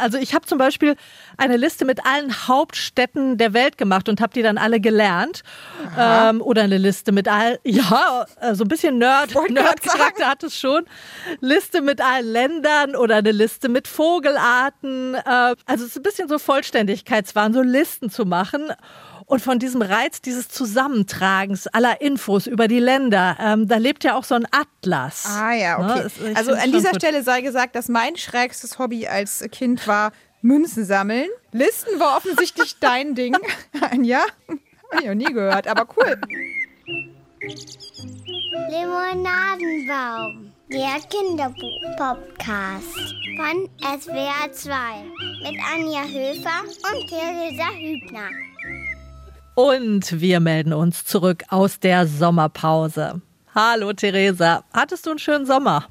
Also ich habe zum Beispiel eine Liste mit allen Hauptstädten der Welt gemacht und habe die dann alle gelernt. Ähm, oder eine Liste mit all, ja, äh, so ein bisschen Nerd, Nerd-Charakter hat es schon. Liste mit allen Ländern oder eine Liste mit Vogelarten. Äh, also es ist ein bisschen so Vollständigkeitswahn, so Listen zu machen. Und von diesem Reiz dieses Zusammentragens aller Infos über die Länder, ähm, da lebt ja auch so ein Atlas. Ah ja, okay. Ne? Also an dieser Stelle sei gesagt, dass mein schrägstes Hobby als Kind war Münzen sammeln. Listen war offensichtlich dein Ding. ja, hab ich noch nie gehört, aber cool. Limonadenbaum, der Kinderbuch-Podcast von SWR 2 mit Anja Höfer und Theresa Hübner. Und wir melden uns zurück aus der Sommerpause. Hallo Theresa, hattest du einen schönen Sommer?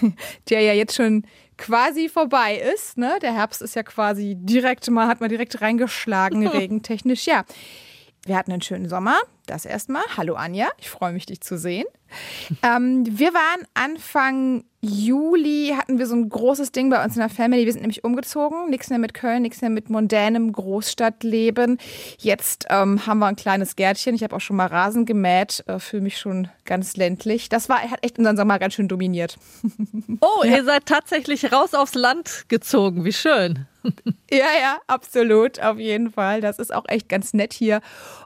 Der ja jetzt schon quasi vorbei ist. Ne? Der Herbst ist ja quasi direkt mal, hat man direkt reingeschlagen, regentechnisch. Ja, wir hatten einen schönen Sommer. Das erstmal. Hallo Anja, ich freue mich, dich zu sehen. Ähm, wir waren Anfang Juli, hatten wir so ein großes Ding bei uns in der Family. Wir sind nämlich umgezogen. Nichts mehr mit Köln, nichts mehr mit mondänem Großstadtleben. Jetzt ähm, haben wir ein kleines Gärtchen. Ich habe auch schon mal Rasen gemäht, äh, fühle mich schon ganz ländlich. Das war, hat echt unseren Sommer ganz schön dominiert. Oh, ja. ihr seid tatsächlich raus aufs Land gezogen. Wie schön. Ja, ja, absolut, auf jeden Fall. Das ist auch echt ganz nett hier.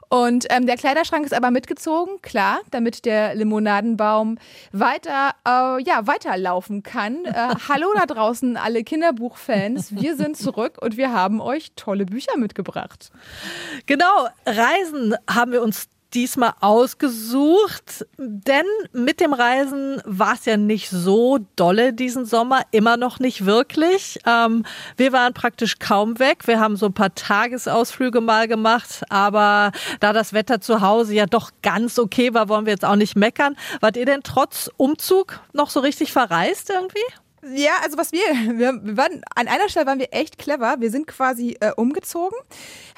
Und ähm, der Kleiderschrank ist aber mitgezogen, klar, damit der Limonadenbaum weiter, äh, ja, weiterlaufen kann. Äh, hallo da draußen, alle Kinderbuchfans. Wir sind zurück und wir haben euch tolle Bücher mitgebracht. Genau, Reisen haben wir uns diesmal ausgesucht, denn mit dem Reisen war es ja nicht so dolle diesen Sommer, immer noch nicht wirklich. Ähm, wir waren praktisch kaum weg. Wir haben so ein paar Tagesausflüge mal gemacht, aber da das Wetter zu Hause ja doch ganz okay war, wollen wir jetzt auch nicht meckern. Wart ihr denn trotz Umzug noch so richtig verreist irgendwie? Ja, also was wir, wir, waren, an einer Stelle waren wir echt clever. Wir sind quasi äh, umgezogen,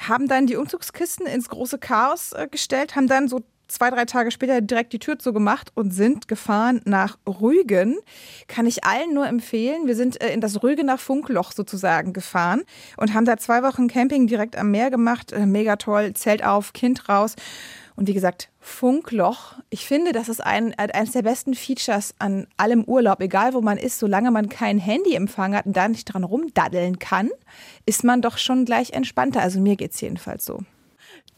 haben dann die Umzugskisten ins große Chaos äh, gestellt, haben dann so zwei, drei Tage später direkt die Tür zugemacht und sind gefahren nach Rügen. Kann ich allen nur empfehlen. Wir sind äh, in das Rügener Funkloch sozusagen gefahren und haben da zwei Wochen Camping direkt am Meer gemacht. Äh, mega toll, Zelt auf, Kind raus. Und wie gesagt, Funkloch. Ich finde, das ist ein, eines der besten Features an allem Urlaub, egal wo man ist, solange man kein Handyempfang hat und da nicht dran rumdaddeln kann, ist man doch schon gleich entspannter. Also mir geht es jedenfalls so.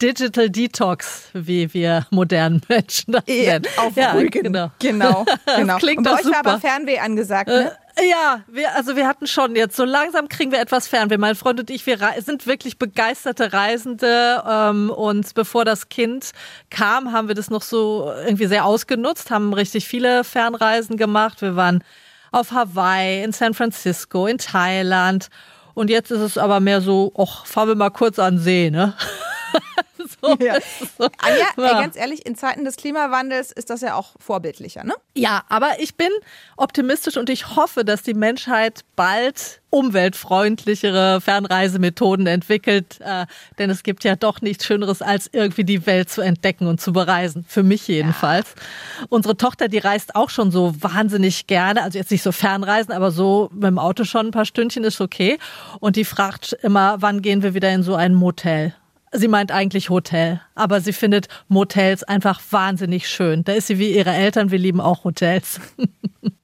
Digital Detox, wie wir modernen Menschen das nennen. Auf ja, Rügen. Genau. Genau. genau. klingt Und bei euch super. war aber Fernweh angesagt, ne? Ja, wir, also wir hatten schon jetzt, so langsam kriegen wir etwas Fernweh. Mein Freund und ich, wir sind wirklich begeisterte Reisende. Ähm, und bevor das Kind kam, haben wir das noch so irgendwie sehr ausgenutzt, haben richtig viele Fernreisen gemacht. Wir waren auf Hawaii, in San Francisco, in Thailand. Und jetzt ist es aber mehr so, ach, fahren wir mal kurz an See, ne? so ja. So. Anja, ja. ganz ehrlich, in Zeiten des Klimawandels ist das ja auch vorbildlicher, ne? Ja, aber ich bin optimistisch und ich hoffe, dass die Menschheit bald umweltfreundlichere Fernreisemethoden entwickelt. Äh, denn es gibt ja doch nichts Schöneres, als irgendwie die Welt zu entdecken und zu bereisen. Für mich jedenfalls. Ja. Unsere Tochter, die reist auch schon so wahnsinnig gerne. Also jetzt nicht so Fernreisen, aber so mit dem Auto schon ein paar Stündchen ist okay. Und die fragt immer, wann gehen wir wieder in so ein Motel? Sie meint eigentlich Hotel, aber sie findet Motels einfach wahnsinnig schön. Da ist sie wie ihre Eltern, wir lieben auch Hotels.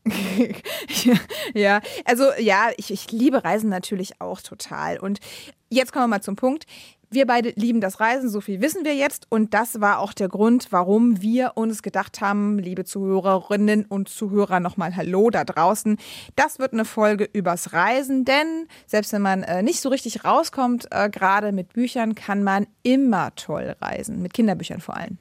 ja, also ja, ich, ich liebe Reisen natürlich auch total. Und jetzt kommen wir mal zum Punkt. Wir beide lieben das Reisen, so viel wissen wir jetzt. Und das war auch der Grund, warum wir uns gedacht haben, liebe Zuhörerinnen und Zuhörer, nochmal Hallo da draußen. Das wird eine Folge übers Reisen, denn selbst wenn man äh, nicht so richtig rauskommt, äh, gerade mit Büchern, kann man immer toll reisen. Mit Kinderbüchern vor allem.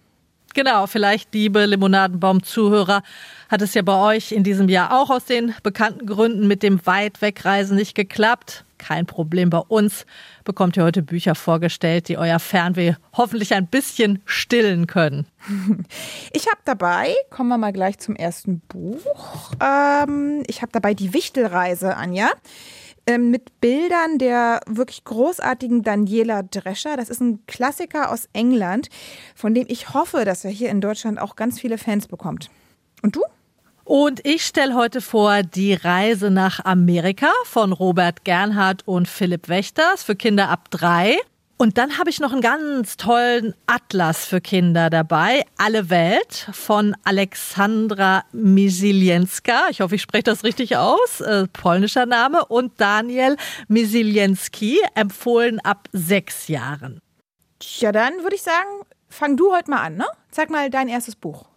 Genau, vielleicht, liebe Limonadenbaum-Zuhörer, hat es ja bei euch in diesem Jahr auch aus den bekannten Gründen mit dem Weitwegreisen nicht geklappt. Kein Problem bei uns. Bekommt ihr heute Bücher vorgestellt, die euer Fernweh hoffentlich ein bisschen stillen können. Ich habe dabei, kommen wir mal gleich zum ersten Buch. Ähm, ich habe dabei die Wichtelreise, Anja mit Bildern der wirklich großartigen Daniela Drescher. Das ist ein Klassiker aus England, von dem ich hoffe, dass er hier in Deutschland auch ganz viele Fans bekommt. Und du? Und ich stelle heute vor die Reise nach Amerika von Robert Gernhardt und Philipp Wächters für Kinder ab drei. Und dann habe ich noch einen ganz tollen Atlas für Kinder dabei. Alle Welt von Alexandra Misilienska. Ich hoffe, ich spreche das richtig aus. Äh, polnischer Name. Und Daniel Misilienski, empfohlen ab sechs Jahren. Ja, dann würde ich sagen, fang du heute mal an, ne? Sag mal dein erstes Buch.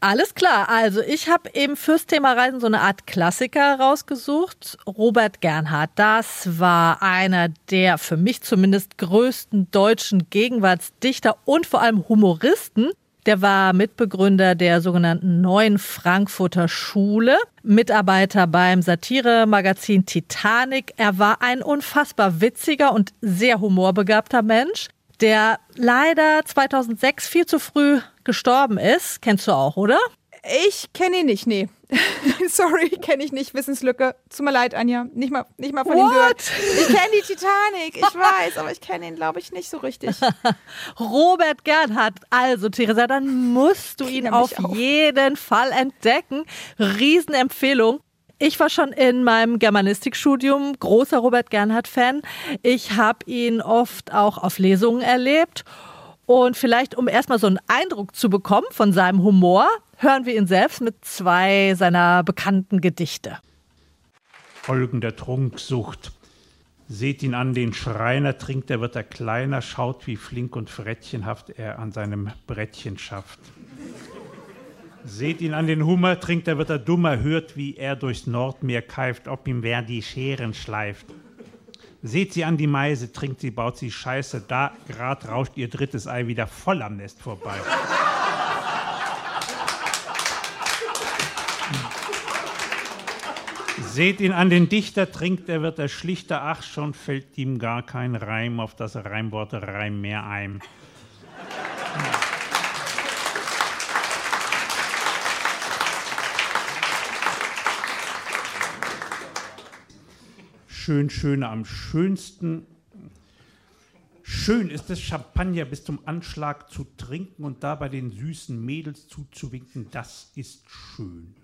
Alles klar. Also ich habe eben fürs Thema Reisen so eine Art Klassiker rausgesucht. Robert Gernhardt, das war einer der für mich zumindest größten deutschen Gegenwartsdichter und vor allem Humoristen. Der war Mitbegründer der sogenannten Neuen Frankfurter Schule, Mitarbeiter beim Satiremagazin Titanic. Er war ein unfassbar witziger und sehr humorbegabter Mensch der leider 2006 viel zu früh gestorben ist. Kennst du auch, oder? Ich kenne ihn nicht, nee. Sorry, kenne ich nicht. Wissenslücke. Tut mir leid, Anja. Nicht mal, nicht mal von What? ihm gehört. Ich kenne die Titanic, ich weiß, aber ich kenne ihn, glaube ich, nicht so richtig. Robert Gernhardt. Also, Theresa, dann musst du ihn auf auch. jeden Fall entdecken. Riesenempfehlung. Ich war schon in meinem Germanistikstudium großer Robert Gernhardt-Fan. Ich habe ihn oft auch auf Lesungen erlebt. Und vielleicht, um erstmal so einen Eindruck zu bekommen von seinem Humor, hören wir ihn selbst mit zwei seiner bekannten Gedichte. Folgen der Trunksucht. Seht ihn an, den Schreiner trinkt, er wird er kleiner, schaut, wie flink und frettchenhaft er an seinem Brettchen schafft. Seht ihn an den Hummer, trinkt, er wird er dummer, hört, wie er durchs Nordmeer keift, ob ihm wer die Scheren schleift. Seht sie an die Meise, trinkt sie, baut sie Scheiße, da grad rauscht ihr drittes Ei wieder voll am Nest vorbei. Seht ihn an den Dichter, trinkt, er wird er schlichter, ach, schon fällt ihm gar kein Reim auf das Reimwort Reim mehr ein. Schön, schöner am schönsten. Schön ist es, Champagner bis zum Anschlag zu trinken und dabei den süßen Mädels zuzuwinken, das ist schön.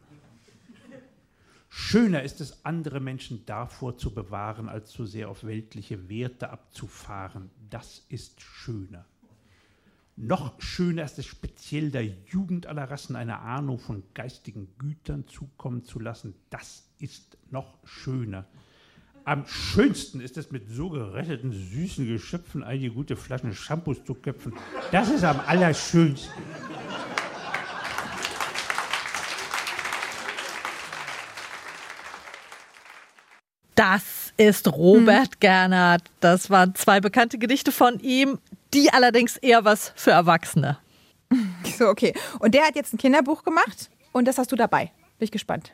Schöner ist es, andere Menschen davor zu bewahren, als zu sehr auf weltliche Werte abzufahren. Das ist schöner. Noch schöner ist es, speziell der Jugend aller Rassen eine Ahnung von geistigen Gütern zukommen zu lassen. Das ist noch schöner. Am schönsten ist es, mit so geretteten, süßen Geschöpfen einige gute Flaschen Shampoos zu köpfen. Das ist am allerschönsten. Das ist Robert Gernhardt. Das waren zwei bekannte Gedichte von ihm, die allerdings eher was für Erwachsene. So, okay. Und der hat jetzt ein Kinderbuch gemacht und das hast du dabei. Bin ich gespannt.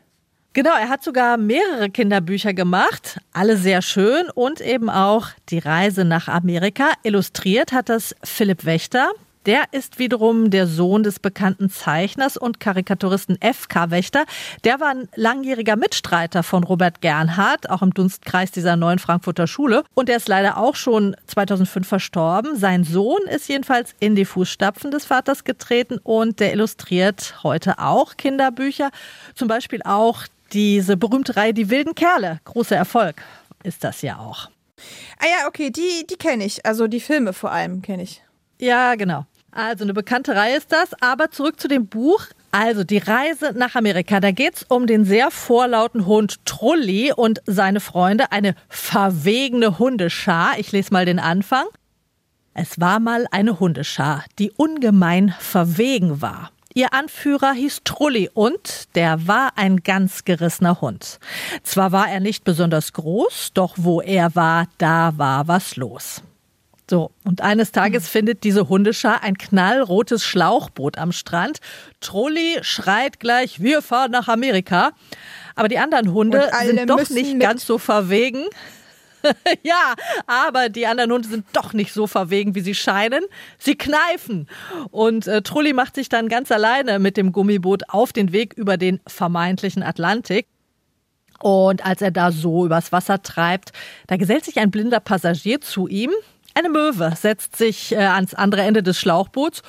Genau, er hat sogar mehrere Kinderbücher gemacht, alle sehr schön und eben auch die Reise nach Amerika. Illustriert hat das Philipp Wächter. Der ist wiederum der Sohn des bekannten Zeichners und Karikaturisten F.K. Wächter. Der war ein langjähriger Mitstreiter von Robert Gernhardt, auch im Dunstkreis dieser neuen Frankfurter Schule. Und er ist leider auch schon 2005 verstorben. Sein Sohn ist jedenfalls in die Fußstapfen des Vaters getreten und der illustriert heute auch Kinderbücher. Zum Beispiel auch diese berühmte Reihe Die wilden Kerle. Großer Erfolg ist das ja auch. Ah ja, okay, die, die kenne ich. Also die Filme vor allem kenne ich. Ja, genau. Also eine bekannte Reihe ist das. Aber zurück zu dem Buch. Also die Reise nach Amerika. Da geht's um den sehr vorlauten Hund Trulli und seine Freunde. Eine verwegene Hundeschar. Ich lese mal den Anfang. Es war mal eine Hundeschar, die ungemein verwegen war. Ihr Anführer hieß Trulli und der war ein ganz gerissener Hund. Zwar war er nicht besonders groß, doch wo er war, da war was los. So, und eines Tages findet diese Hundeschar ein knallrotes Schlauchboot am Strand. Trulli schreit gleich, wir fahren nach Amerika. Aber die anderen Hunde sind doch nicht mit. ganz so verwegen. ja, aber die anderen Hunde sind doch nicht so verwegen, wie sie scheinen. Sie kneifen. Und äh, Trulli macht sich dann ganz alleine mit dem Gummiboot auf den Weg über den vermeintlichen Atlantik. Und als er da so übers Wasser treibt, da gesellt sich ein blinder Passagier zu ihm. Eine Möwe setzt sich äh, ans andere Ende des Schlauchboots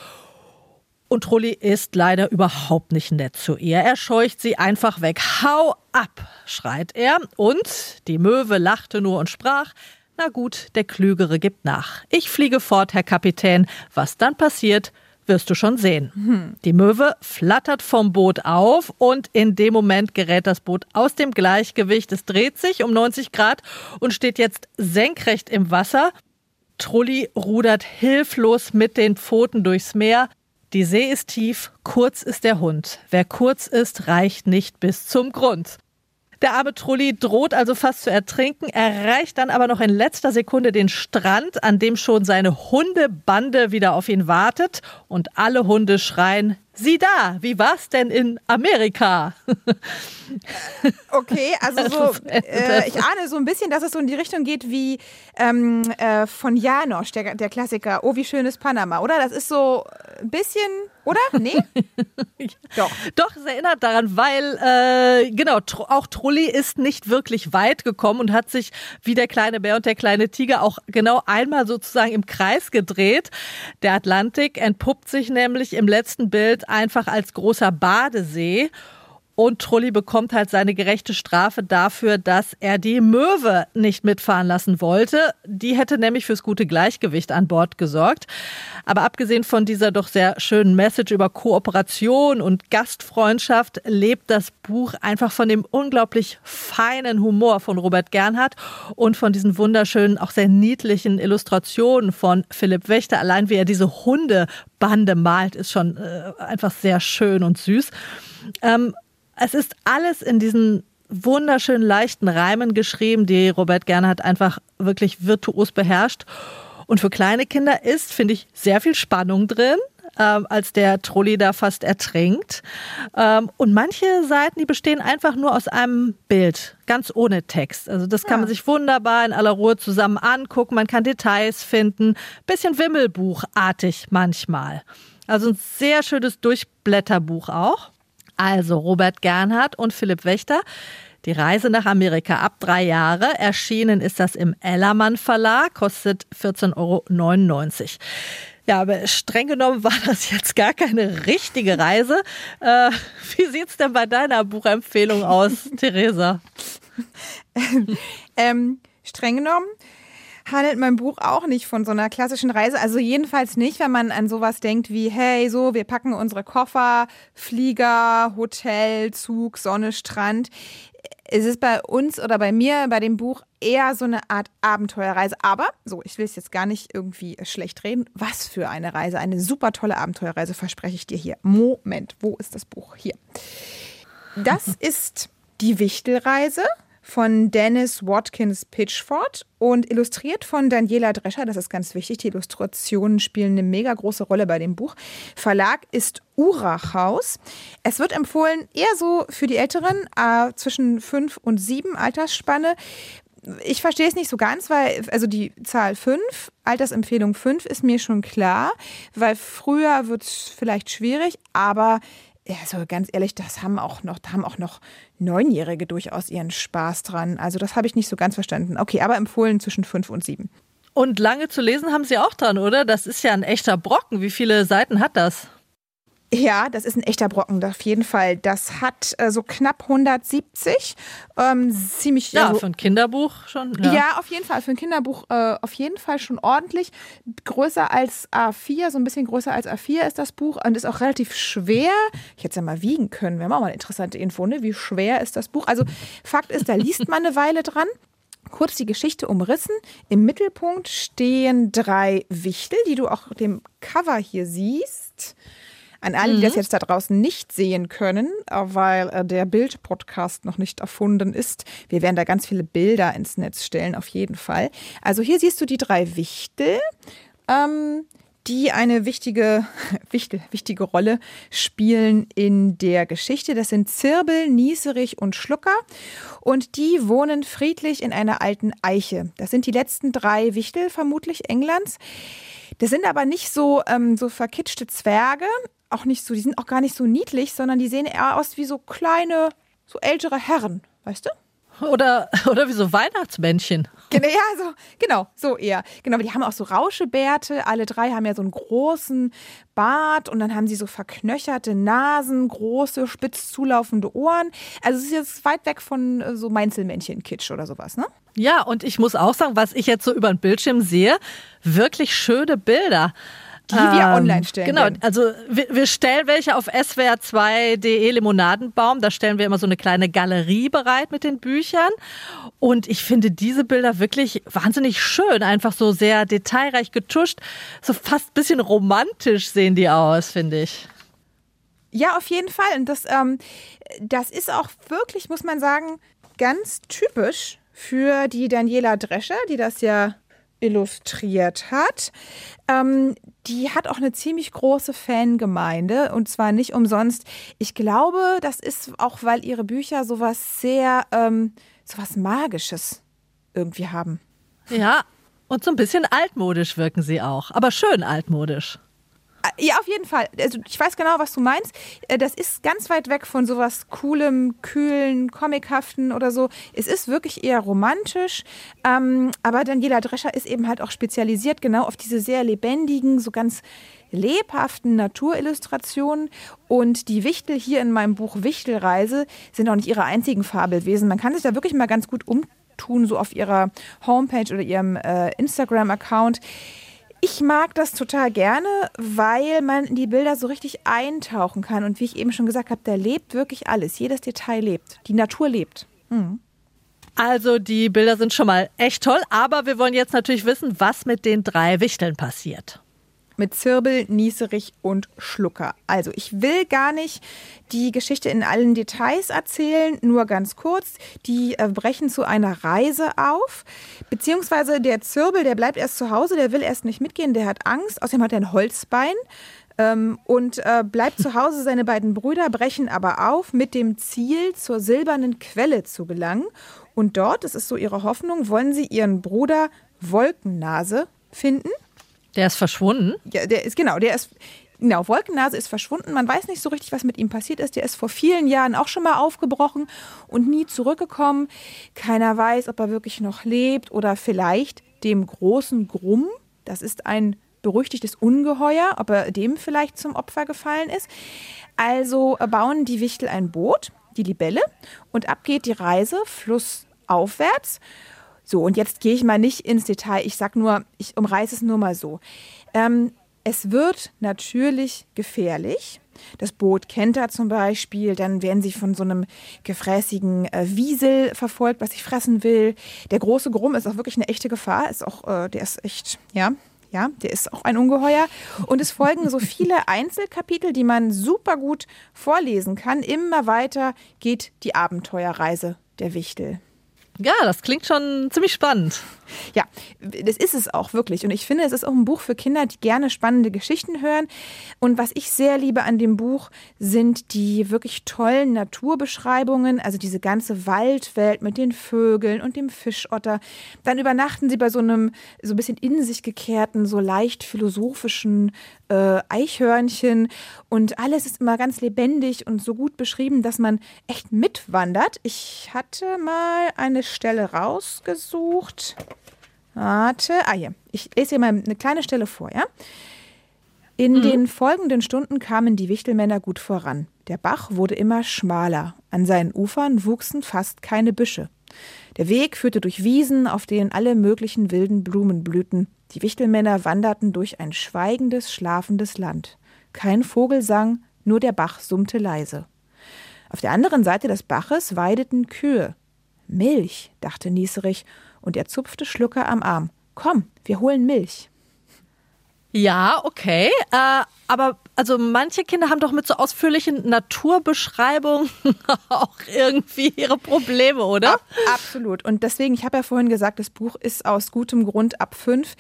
Und Trulli ist leider überhaupt nicht nett zu ihr. Er scheucht sie einfach weg. Hau ab, schreit er. Und die Möwe lachte nur und sprach, na gut, der Klügere gibt nach. Ich fliege fort, Herr Kapitän. Was dann passiert, wirst du schon sehen. Hm. Die Möwe flattert vom Boot auf und in dem Moment gerät das Boot aus dem Gleichgewicht. Es dreht sich um 90 Grad und steht jetzt senkrecht im Wasser. Trulli rudert hilflos mit den Pfoten durchs Meer. Die See ist tief, kurz ist der Hund. Wer kurz ist, reicht nicht bis zum Grund. Der arme Trulli droht also fast zu ertrinken, erreicht dann aber noch in letzter Sekunde den Strand, an dem schon seine Hundebande wieder auf ihn wartet und alle Hunde schreien, Sieh da, wie war's denn in Amerika? Okay, also so, äh, ich ahne so ein bisschen, dass es so in die Richtung geht wie ähm, äh, von Janosch, der, der Klassiker, Oh, wie schön ist Panama, oder? Das ist so ein bisschen, oder? Nee? Doch. Doch, es erinnert daran, weil, äh, genau, tr auch Trulli ist nicht wirklich weit gekommen und hat sich wie der kleine Bär und der kleine Tiger auch genau einmal sozusagen im Kreis gedreht. Der Atlantik entpuppt sich nämlich im letzten Bild einfach als großer Badesee. Und Trulli bekommt halt seine gerechte Strafe dafür, dass er die Möwe nicht mitfahren lassen wollte. Die hätte nämlich fürs gute Gleichgewicht an Bord gesorgt. Aber abgesehen von dieser doch sehr schönen Message über Kooperation und Gastfreundschaft lebt das Buch einfach von dem unglaublich feinen Humor von Robert Gernhardt und von diesen wunderschönen, auch sehr niedlichen Illustrationen von Philipp Wächter. Allein wie er diese Hundebande malt, ist schon äh, einfach sehr schön und süß. Ähm, es ist alles in diesen wunderschönen leichten Reimen geschrieben, die Robert Gernhardt einfach wirklich virtuos beherrscht. Und für kleine Kinder ist, finde ich, sehr viel Spannung drin. Ähm, als der Trolli da fast ertrinkt. Ähm, und manche Seiten, die bestehen einfach nur aus einem Bild, ganz ohne Text. Also das kann ja. man sich wunderbar in aller Ruhe zusammen angucken. Man kann Details finden. Bisschen Wimmelbuchartig manchmal. Also ein sehr schönes Durchblätterbuch auch. Also Robert Gernhardt und Philipp Wächter. Die Reise nach Amerika ab drei Jahre. Erschienen ist das im Ellermann Verlag, kostet 14,99 Euro. Ja, aber streng genommen war das jetzt gar keine richtige Reise. Äh, wie sieht's denn bei deiner Buchempfehlung aus, Theresa? ähm, streng genommen handelt mein Buch auch nicht von so einer klassischen Reise. Also jedenfalls nicht, wenn man an sowas denkt wie, hey, so, wir packen unsere Koffer, Flieger, Hotel, Zug, Sonne, Strand. Es ist bei uns oder bei mir bei dem Buch eher so eine Art Abenteuerreise. Aber, so, ich will es jetzt gar nicht irgendwie schlecht reden. Was für eine Reise. Eine super tolle Abenteuerreise verspreche ich dir hier. Moment, wo ist das Buch? Hier. Das ist die Wichtelreise von Dennis Watkins Pitchford und illustriert von Daniela Drescher. Das ist ganz wichtig. Die Illustrationen spielen eine mega große Rolle bei dem Buch. Verlag ist Urachhaus. Es wird empfohlen eher so für die Älteren, äh, zwischen fünf und sieben Altersspanne. Ich verstehe es nicht so ganz, weil, also die Zahl 5, Altersempfehlung 5 ist mir schon klar, weil früher wird es vielleicht schwierig, aber also ganz ehrlich, das haben auch noch, da haben auch noch Neunjährige durchaus ihren Spaß dran. Also das habe ich nicht so ganz verstanden. Okay, aber empfohlen zwischen fünf und sieben. Und lange zu lesen haben Sie auch dran, oder? Das ist ja ein echter Brocken. Wie viele Seiten hat das? Ja, das ist ein echter Brocken, auf jeden Fall. Das hat äh, so knapp 170. Ähm, ziemlich. Ja, also, für ein Kinderbuch schon. Ja. ja. auf jeden Fall. Für ein Kinderbuch äh, auf jeden Fall schon ordentlich. Größer als A4, so ein bisschen größer als A4 ist das Buch und ist auch relativ schwer. Ich hätte es ja mal wiegen können. Wäre auch mal eine interessante Info, ne? Wie schwer ist das Buch? Also, Fakt ist, da liest man eine Weile dran. Kurz die Geschichte umrissen. Im Mittelpunkt stehen drei Wichtel, die du auch dem Cover hier siehst. An alle, die das mhm. jetzt da draußen nicht sehen können, äh, weil äh, der Bild-Podcast noch nicht erfunden ist. Wir werden da ganz viele Bilder ins Netz stellen, auf jeden Fall. Also hier siehst du die drei Wichtel. Ähm, die eine wichtige, wichtige, wichtige Rolle spielen in der Geschichte. Das sind Zirbel, Nieserich und Schlucker. Und die wohnen friedlich in einer alten Eiche. Das sind die letzten drei Wichtel vermutlich Englands. Das sind aber nicht so, ähm, so verkitschte Zwerge, auch nicht so, die sind auch gar nicht so niedlich, sondern die sehen eher aus wie so kleine, so ältere Herren, weißt du? Oder, oder wie so Weihnachtsmännchen. Genau, ja, so, genau, so eher. Genau, die haben auch so Rauschebärte. Alle drei haben ja so einen großen Bart und dann haben sie so verknöcherte Nasen, große, spitz zulaufende Ohren. Also es ist jetzt weit weg von äh, so Meinzelmännchen-Kitsch oder sowas, ne? Ja, und ich muss auch sagen, was ich jetzt so über den Bildschirm sehe, wirklich schöne Bilder. Die wir ähm, online stellen. Genau, werden. also wir, wir stellen welche auf swr2.de Limonadenbaum. Da stellen wir immer so eine kleine Galerie bereit mit den Büchern. Und ich finde diese Bilder wirklich wahnsinnig schön. Einfach so sehr detailreich getuscht. So fast ein bisschen romantisch sehen die aus, finde ich. Ja, auf jeden Fall. Und das, ähm, das ist auch wirklich, muss man sagen, ganz typisch für die Daniela Drescher, die das ja illustriert hat. Ähm, die hat auch eine ziemlich große Fangemeinde und zwar nicht umsonst. Ich glaube, das ist auch, weil ihre Bücher sowas sehr, ähm, sowas Magisches irgendwie haben. Ja, und so ein bisschen altmodisch wirken sie auch, aber schön altmodisch. Ja, auf jeden Fall. Also ich weiß genau, was du meinst. Äh, das ist ganz weit weg von sowas coolem, kühlen, comichaften oder so. Es ist wirklich eher romantisch. Ähm, aber Daniela Drescher ist eben halt auch spezialisiert genau auf diese sehr lebendigen, so ganz lebhaften Naturillustrationen. Und die Wichtel hier in meinem Buch Wichtelreise sind auch nicht ihre einzigen Fabelwesen. Man kann sich da wirklich mal ganz gut umtun, so auf ihrer Homepage oder ihrem äh, Instagram-Account. Ich mag das total gerne, weil man in die Bilder so richtig eintauchen kann. Und wie ich eben schon gesagt habe, da lebt wirklich alles. Jedes Detail lebt. Die Natur lebt. Mhm. Also die Bilder sind schon mal echt toll, aber wir wollen jetzt natürlich wissen, was mit den drei Wichteln passiert mit Zirbel, Nieserich und Schlucker. Also ich will gar nicht die Geschichte in allen Details erzählen, nur ganz kurz. Die äh, brechen zu einer Reise auf, beziehungsweise der Zirbel, der bleibt erst zu Hause, der will erst nicht mitgehen, der hat Angst, außerdem hat er ein Holzbein ähm, und äh, bleibt zu Hause. Seine beiden Brüder brechen aber auf mit dem Ziel, zur silbernen Quelle zu gelangen. Und dort, das ist so ihre Hoffnung, wollen sie ihren Bruder Wolkennase finden. Der ist verschwunden? Ja, der ist, genau, der ist, genau, Wolkennase ist verschwunden. Man weiß nicht so richtig, was mit ihm passiert ist. Der ist vor vielen Jahren auch schon mal aufgebrochen und nie zurückgekommen. Keiner weiß, ob er wirklich noch lebt oder vielleicht dem großen Grumm, das ist ein berüchtigtes Ungeheuer, ob er dem vielleicht zum Opfer gefallen ist. Also bauen die Wichtel ein Boot, die Libelle, und ab geht die Reise flussaufwärts. So, und jetzt gehe ich mal nicht ins Detail. Ich sage nur, ich umreiße es nur mal so. Ähm, es wird natürlich gefährlich. Das Boot kennt er zum Beispiel. Dann werden sie von so einem gefräßigen äh, Wiesel verfolgt, was sich fressen will. Der große Grumm ist auch wirklich eine echte Gefahr. Ist auch, äh, der ist echt, ja, ja, der ist auch ein Ungeheuer. Und es folgen so viele Einzelkapitel, die man super gut vorlesen kann. Immer weiter geht die Abenteuerreise der Wichtel. Ja, das klingt schon ziemlich spannend. Ja, das ist es auch wirklich. Und ich finde, es ist auch ein Buch für Kinder, die gerne spannende Geschichten hören. Und was ich sehr liebe an dem Buch, sind die wirklich tollen Naturbeschreibungen. Also diese ganze Waldwelt mit den Vögeln und dem Fischotter. Dann übernachten sie bei so einem so ein bisschen in sich gekehrten, so leicht philosophischen äh, Eichhörnchen. Und alles ist immer ganz lebendig und so gut beschrieben, dass man echt mitwandert. Ich hatte mal eine Stelle rausgesucht. Warte, ah hier, ich lese hier mal eine kleine Stelle vor, ja? In mhm. den folgenden Stunden kamen die Wichtelmänner gut voran. Der Bach wurde immer schmaler. An seinen Ufern wuchsen fast keine Büsche. Der Weg führte durch Wiesen, auf denen alle möglichen wilden Blumen blühten. Die Wichtelmänner wanderten durch ein schweigendes, schlafendes Land. Kein Vogel sang, nur der Bach summte leise. Auf der anderen Seite des Baches weideten Kühe. Milch, dachte Nieserich und er zupfte Schlucker am Arm. Komm, wir holen Milch. Ja, okay. Äh, aber also manche Kinder haben doch mit so ausführlichen Naturbeschreibungen auch irgendwie ihre Probleme, oder? Ab, absolut. Und deswegen, ich habe ja vorhin gesagt, das Buch ist aus gutem Grund ab fünf.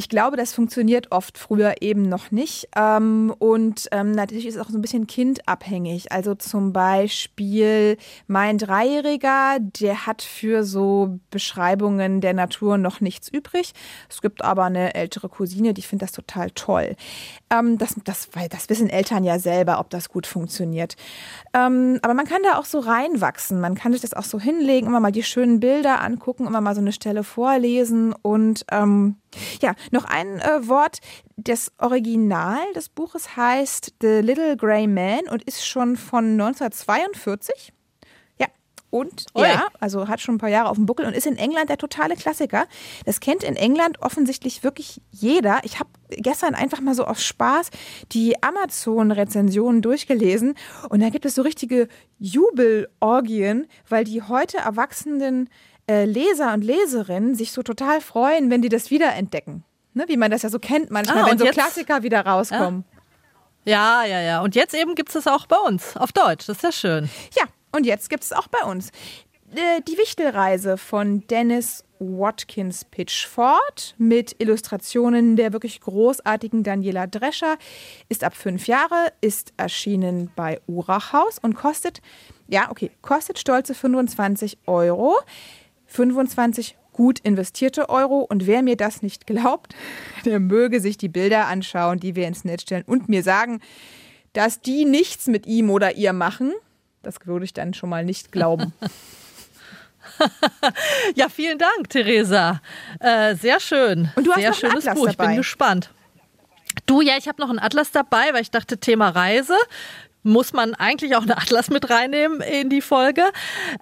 Ich glaube, das funktioniert oft früher eben noch nicht. Ähm, und ähm, natürlich ist es auch so ein bisschen kindabhängig. Also zum Beispiel mein Dreijähriger, der hat für so Beschreibungen der Natur noch nichts übrig. Es gibt aber eine ältere Cousine, die findet das total toll. Ähm, das, das, weil das wissen Eltern ja selber, ob das gut funktioniert. Aber man kann da auch so reinwachsen. Man kann sich das auch so hinlegen, immer mal die schönen Bilder angucken, immer mal so eine Stelle vorlesen und ähm, ja, noch ein äh, Wort. Das Original des Buches heißt The Little Grey Man und ist schon von 1942. Ja, und Ui. ja, also hat schon ein paar Jahre auf dem Buckel und ist in England der totale Klassiker. Das kennt in England offensichtlich wirklich jeder. Ich habe gestern einfach mal so aus Spaß die Amazon-Rezensionen durchgelesen und da gibt es so richtige Jubelorgien, weil die heute erwachsenen äh, Leser und Leserinnen sich so total freuen, wenn die das wiederentdecken. Ne? Wie man das ja so kennt manchmal, Ah, wenn so jetzt- Klassiker wieder rauskommen. Ja, ja, ja. Und jetzt eben gibt es es auch bei uns auf Deutsch. Das ist ja schön. Ja, und jetzt gibt es auch bei uns äh, die Wichtelreise von Dennis Watkins Pitchford mit Illustrationen der wirklich großartigen Daniela Drescher. Ist ab fünf Jahre, ist erschienen bei Urachhaus und kostet, ja, okay, kostet stolze 25 Euro. 25 gut investierte Euro. Und wer mir das nicht glaubt, der möge sich die Bilder anschauen, die wir ins Netz stellen und mir sagen, dass die nichts mit ihm oder ihr machen. Das würde ich dann schon mal nicht glauben. Ja, vielen Dank, Theresa. Äh, sehr schön. Und du hast sehr noch einen schönes Atlas Buch. Ich bin gespannt. Du, ja, ich habe noch einen Atlas dabei, weil ich dachte, Thema Reise. Muss man eigentlich auch einen Atlas mit reinnehmen in die Folge?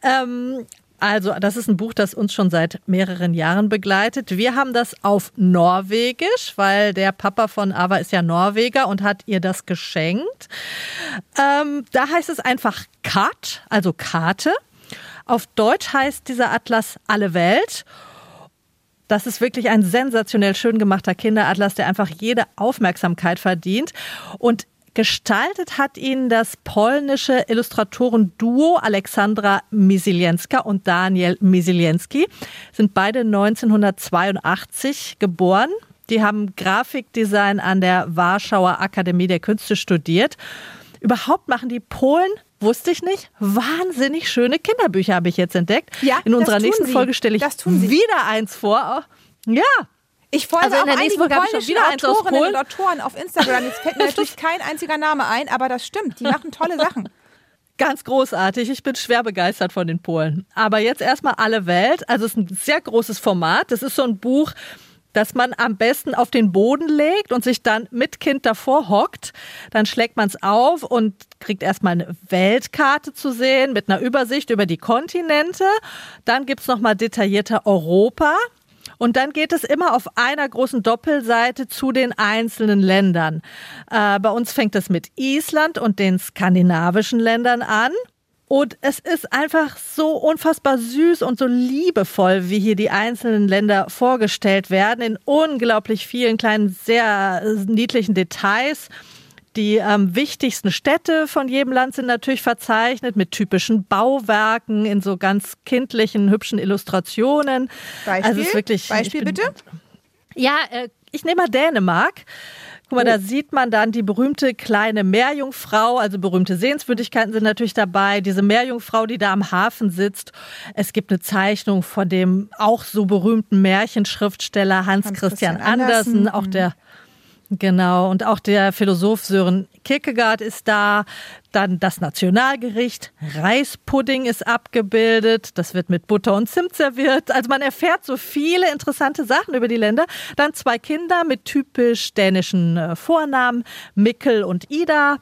Ähm, also, das ist ein Buch, das uns schon seit mehreren Jahren begleitet. Wir haben das auf Norwegisch, weil der Papa von Ava ist ja Norweger und hat ihr das geschenkt. Ähm, da heißt es einfach Kat, also Karte. Auf Deutsch heißt dieser Atlas Alle Welt. Das ist wirklich ein sensationell schön gemachter Kinderatlas, der einfach jede Aufmerksamkeit verdient. Und gestaltet hat ihn das polnische Illustratoren-Duo Alexandra Misilienska und Daniel Misilienski. Sind beide 1982 geboren. Die haben Grafikdesign an der Warschauer Akademie der Künste studiert. Überhaupt machen die Polen Wusste ich nicht. Wahnsinnig schöne Kinderbücher habe ich jetzt entdeckt. Ja, In unserer nächsten sie. Folge stelle ich wieder eins vor. Ja, Ich folge Also in auch der nächsten Folge schon wieder eins aus Autorinnen Polen. und Autoren auf Instagram. Jetzt fällt mir natürlich kein einziger Name ein, aber das stimmt. Die machen tolle Sachen. Ganz großartig. Ich bin schwer begeistert von den Polen. Aber jetzt erstmal alle Welt. Also es ist ein sehr großes Format. Das ist so ein Buch, das man am besten auf den Boden legt und sich dann mit Kind davor hockt. Dann schlägt man es auf und kriegt erstmal eine Weltkarte zu sehen mit einer Übersicht über die Kontinente. Dann gibt's noch nochmal detaillierter Europa. Und dann geht es immer auf einer großen Doppelseite zu den einzelnen Ländern. Äh, bei uns fängt es mit Island und den skandinavischen Ländern an. Und es ist einfach so unfassbar süß und so liebevoll, wie hier die einzelnen Länder vorgestellt werden, in unglaublich vielen kleinen, sehr niedlichen Details. Die ähm, wichtigsten Städte von jedem Land sind natürlich verzeichnet mit typischen Bauwerken in so ganz kindlichen, hübschen Illustrationen. Beispiel, Also es ist wirklich, ich Beispiel bin- bitte. ja, äh, ich nehme mal Dänemark. Guck mal, da sieht man dann die berühmte kleine Meerjungfrau, also berühmte Sehenswürdigkeiten sind natürlich dabei. Diese Meerjungfrau, die da am Hafen sitzt. Es gibt eine Zeichnung von dem auch so berühmten Märchenschriftsteller Hans, Hans Christian, Christian Andersen, Andersen, auch der Genau, und auch der Philosoph Sören Kierkegaard ist da. Dann das Nationalgericht, Reispudding ist abgebildet. Das wird mit Butter und Zimt serviert. Also man erfährt so viele interessante Sachen über die Länder. Dann zwei Kinder mit typisch dänischen äh, Vornamen, Mikkel und Ida.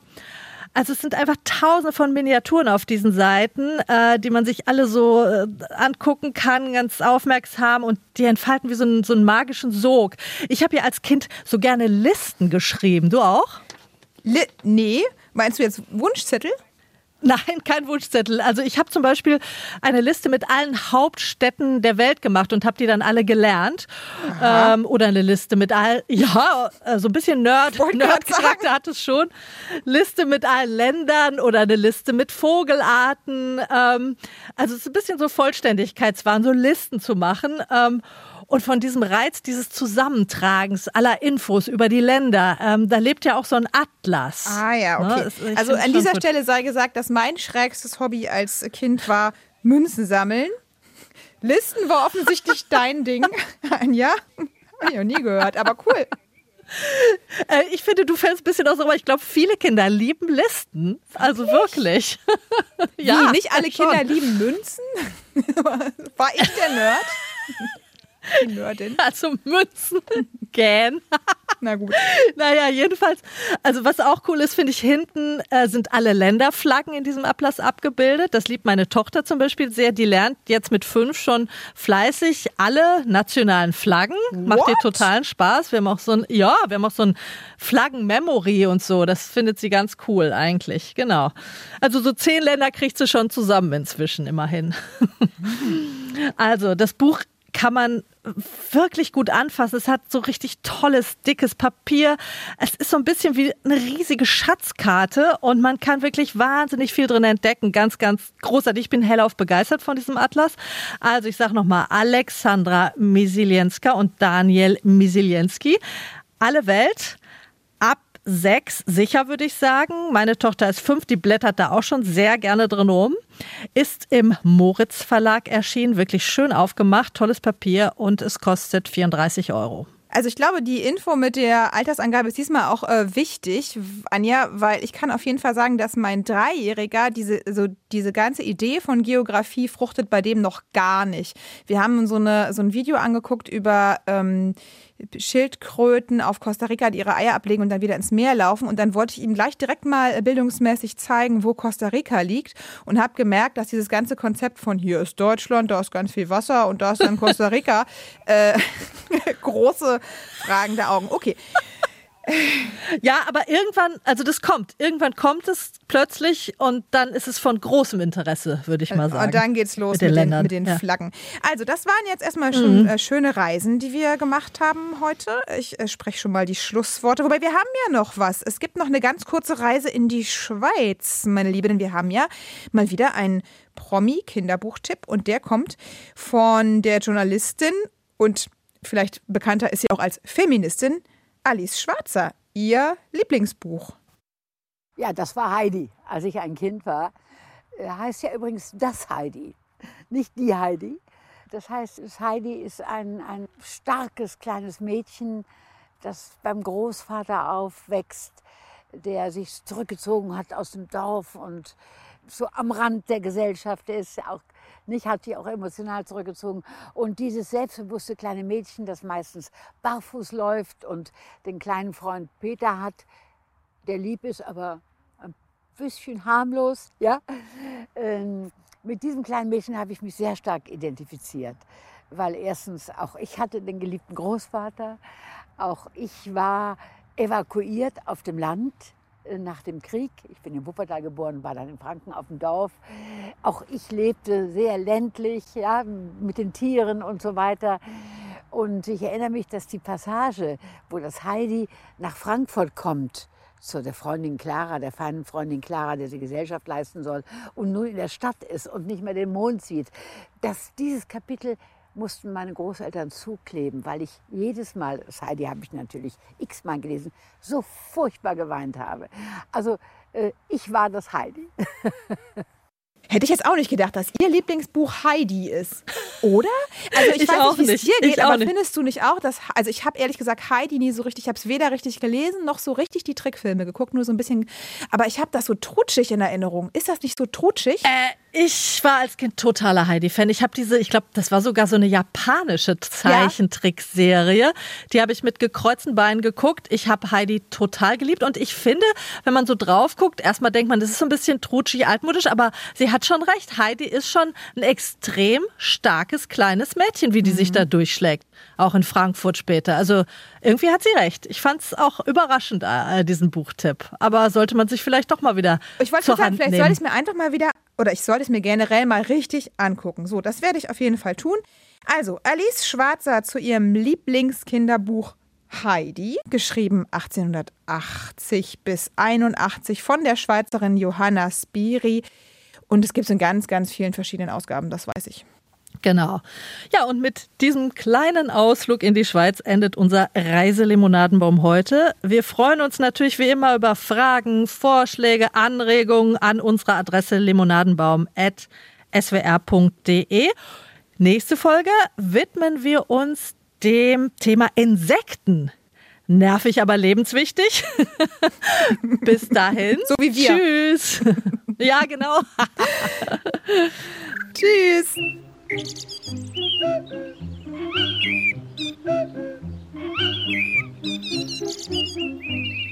Also es sind einfach tausende von Miniaturen auf diesen Seiten, äh, die man sich alle so äh, angucken kann, ganz aufmerksam und die entfalten wie so einen, so einen magischen Sog. Ich habe ja als Kind so gerne Listen geschrieben. Du auch? Li nee, meinst du jetzt Wunschzettel? Nein, kein Wunschzettel. Also ich habe zum Beispiel eine Liste mit allen Hauptstädten der Welt gemacht und habe die dann alle gelernt. Ähm, oder eine Liste mit all, ja, äh, so ein bisschen Nerd, Nerd-Charakter hat es schon. Liste mit allen Ländern oder eine Liste mit Vogelarten. Ähm, also es ist ein bisschen so Vollständigkeitswahn, so Listen zu machen. Ähm, Und von diesem Reiz dieses Zusammentragens aller Infos über die Länder, ähm, da lebt ja auch so ein Atlas. Ah ja, okay. Ne? Also an dieser Stelle sei gesagt, dass mein schrägstes Hobby als Kind war Münzen sammeln. Listen war offensichtlich dein Ding. Anja, habe ich noch nie gehört, aber cool. Äh, ich finde, du fällst ein bisschen aus, aber ich glaube, viele Kinder lieben Listen. Also wirklich. ja, Wie, nicht alle Kinder schon. lieben Münzen? War ich der Nerd? Die Nerdin. Also Münzen. Gähn. Na gut. Naja, jedenfalls, also was auch cool ist, finde ich, hinten äh, sind alle Länderflaggen in diesem Atlas abgebildet. Das liebt meine Tochter zum Beispiel sehr. Die lernt jetzt mit fünf schon fleißig alle nationalen Flaggen. What? Macht ihr totalen Spaß. Wir haben auch so ein, ja, wir haben auch so ein Flaggen-Memory und so. Das findet sie ganz cool eigentlich. Genau. Also so zehn Länder kriegt sie schon zusammen inzwischen, immerhin. also das Buch kann man wirklich gut anfassen. Es hat so richtig tolles, dickes Papier. Es ist so ein bisschen wie eine riesige Schatzkarte und man kann wirklich wahnsinnig viel drin entdecken. Ganz, ganz großartig. Ich bin hellauf begeistert von diesem Atlas. Also ich sage nochmal Alexandra Misilienska und Daniel Misilienski. Alle Welt sechs, sicher würde ich sagen. Meine Tochter ist fünf, die blättert da auch schon sehr gerne drin um. Ist im Moritz Verlag erschienen, wirklich schön aufgemacht, tolles Papier und es kostet 34 Euro. Also ich glaube, die Info mit der Altersangabe ist diesmal auch äh, wichtig, Anja, weil ich kann auf jeden Fall sagen, dass mein Dreijähriger diese, so diese ganze Idee von Geografie fruchtet bei dem noch gar nicht. Wir haben so, eine, so ein Video angeguckt über ähm, Schildkröten auf Costa Rica, die ihre Eier ablegen und dann wieder ins Meer laufen. Und dann wollte ich ihm gleich direkt mal bildungsmäßig zeigen, wo Costa Rica liegt und habe gemerkt, dass dieses ganze Konzept von hier ist Deutschland, da ist ganz viel Wasser und da ist dann Costa Rica äh, große fragende Augen. Okay. Ja, aber irgendwann, also das kommt. Irgendwann kommt es plötzlich und dann ist es von großem Interesse, würde ich mal sagen. Und dann geht's los mit den, mit den, mit den ja. Flaggen. Also, das waren jetzt erstmal schon mhm. äh, schöne Reisen, die wir gemacht haben heute. Ich äh, spreche schon mal die Schlussworte. Wobei wir haben ja noch was. Es gibt noch eine ganz kurze Reise in die Schweiz, meine Liebe, denn wir haben ja mal wieder einen Promi-Kinderbuchtipp und der kommt von der Journalistin und vielleicht bekannter ist sie auch als Feministin Alice Schwarzer, Ihr Lieblingsbuch. Ja, das war Heidi, als ich ein Kind war. Äh, heißt ja übrigens das Heidi, nicht die Heidi. Das heißt, Heidi ist ein, ein starkes kleines Mädchen, das beim Großvater aufwächst, der sich zurückgezogen hat aus dem Dorf und so am Rand der Gesellschaft ist, auch nicht, hat die auch emotional zurückgezogen. Und dieses selbstbewusste kleine Mädchen, das meistens barfuß läuft und den kleinen Freund Peter hat, der lieb ist, aber ein bisschen harmlos, ja. Ähm, mit diesem kleinen Mädchen habe ich mich sehr stark identifiziert, weil erstens auch ich hatte den geliebten Großvater, auch ich war evakuiert auf dem Land nach dem Krieg. Ich bin in Wuppertal geboren, war dann in Franken auf dem Dorf. Auch ich lebte sehr ländlich, ja, mit den Tieren und so weiter. Und ich erinnere mich, dass die Passage, wo das Heidi nach Frankfurt kommt, zu der Freundin Clara, der feinen Freundin Clara, der sie Gesellschaft leisten soll und nun in der Stadt ist und nicht mehr den Mond sieht, dass dieses Kapitel mussten meine Großeltern zukleben, weil ich jedes Mal, das Heidi habe ich natürlich x-mal gelesen, so furchtbar geweint habe. Also äh, ich war das Heidi. Hätte ich jetzt auch nicht gedacht, dass Ihr Lieblingsbuch Heidi ist. Oder? Also ich, ich weiß auch nicht, wie es dir geht, aber nicht. findest du nicht auch, dass, also ich habe ehrlich gesagt Heidi nie so richtig, ich habe es weder richtig gelesen, noch so richtig die Trickfilme geguckt, nur so ein bisschen, aber ich habe das so trutschig in Erinnerung. Ist das nicht so trutschig? Äh, ich war als Kind totaler Heidi-Fan. Ich habe diese, ich glaube, das war sogar so eine japanische Zeichentrickserie. Die habe ich mit gekreuzten Beinen geguckt. Ich habe Heidi total geliebt und ich finde, wenn man so drauf guckt, erstmal denkt man, das ist so ein bisschen trutschig, altmodisch, aber sie hat schon recht. Heidi ist schon ein extrem starkes kleines Mädchen, wie die mhm. sich da durchschlägt. Auch in Frankfurt später. Also irgendwie hat sie recht. Ich fand es auch überraschend, äh, diesen Buchtipp. Aber sollte man sich vielleicht doch mal wieder. Ich wollte sagen, vielleicht soll ich es mir einfach mal wieder oder ich sollte es mir generell mal richtig angucken. So, das werde ich auf jeden Fall tun. Also, Alice Schwarzer zu ihrem Lieblingskinderbuch Heidi, geschrieben 1880 bis 81 von der Schweizerin Johanna Spiri. Und es gibt es in ganz, ganz vielen verschiedenen Ausgaben, das weiß ich. Genau. Ja, und mit diesem kleinen Ausflug in die Schweiz endet unser Reiselimonadenbaum heute. Wir freuen uns natürlich wie immer über Fragen, Vorschläge, Anregungen an unsere Adresse limonadenbaum.swr.de. Nächste Folge widmen wir uns dem Thema Insekten. Nervig, aber lebenswichtig. Bis dahin. So wie wir. Tschüss. ja, genau. Thank you.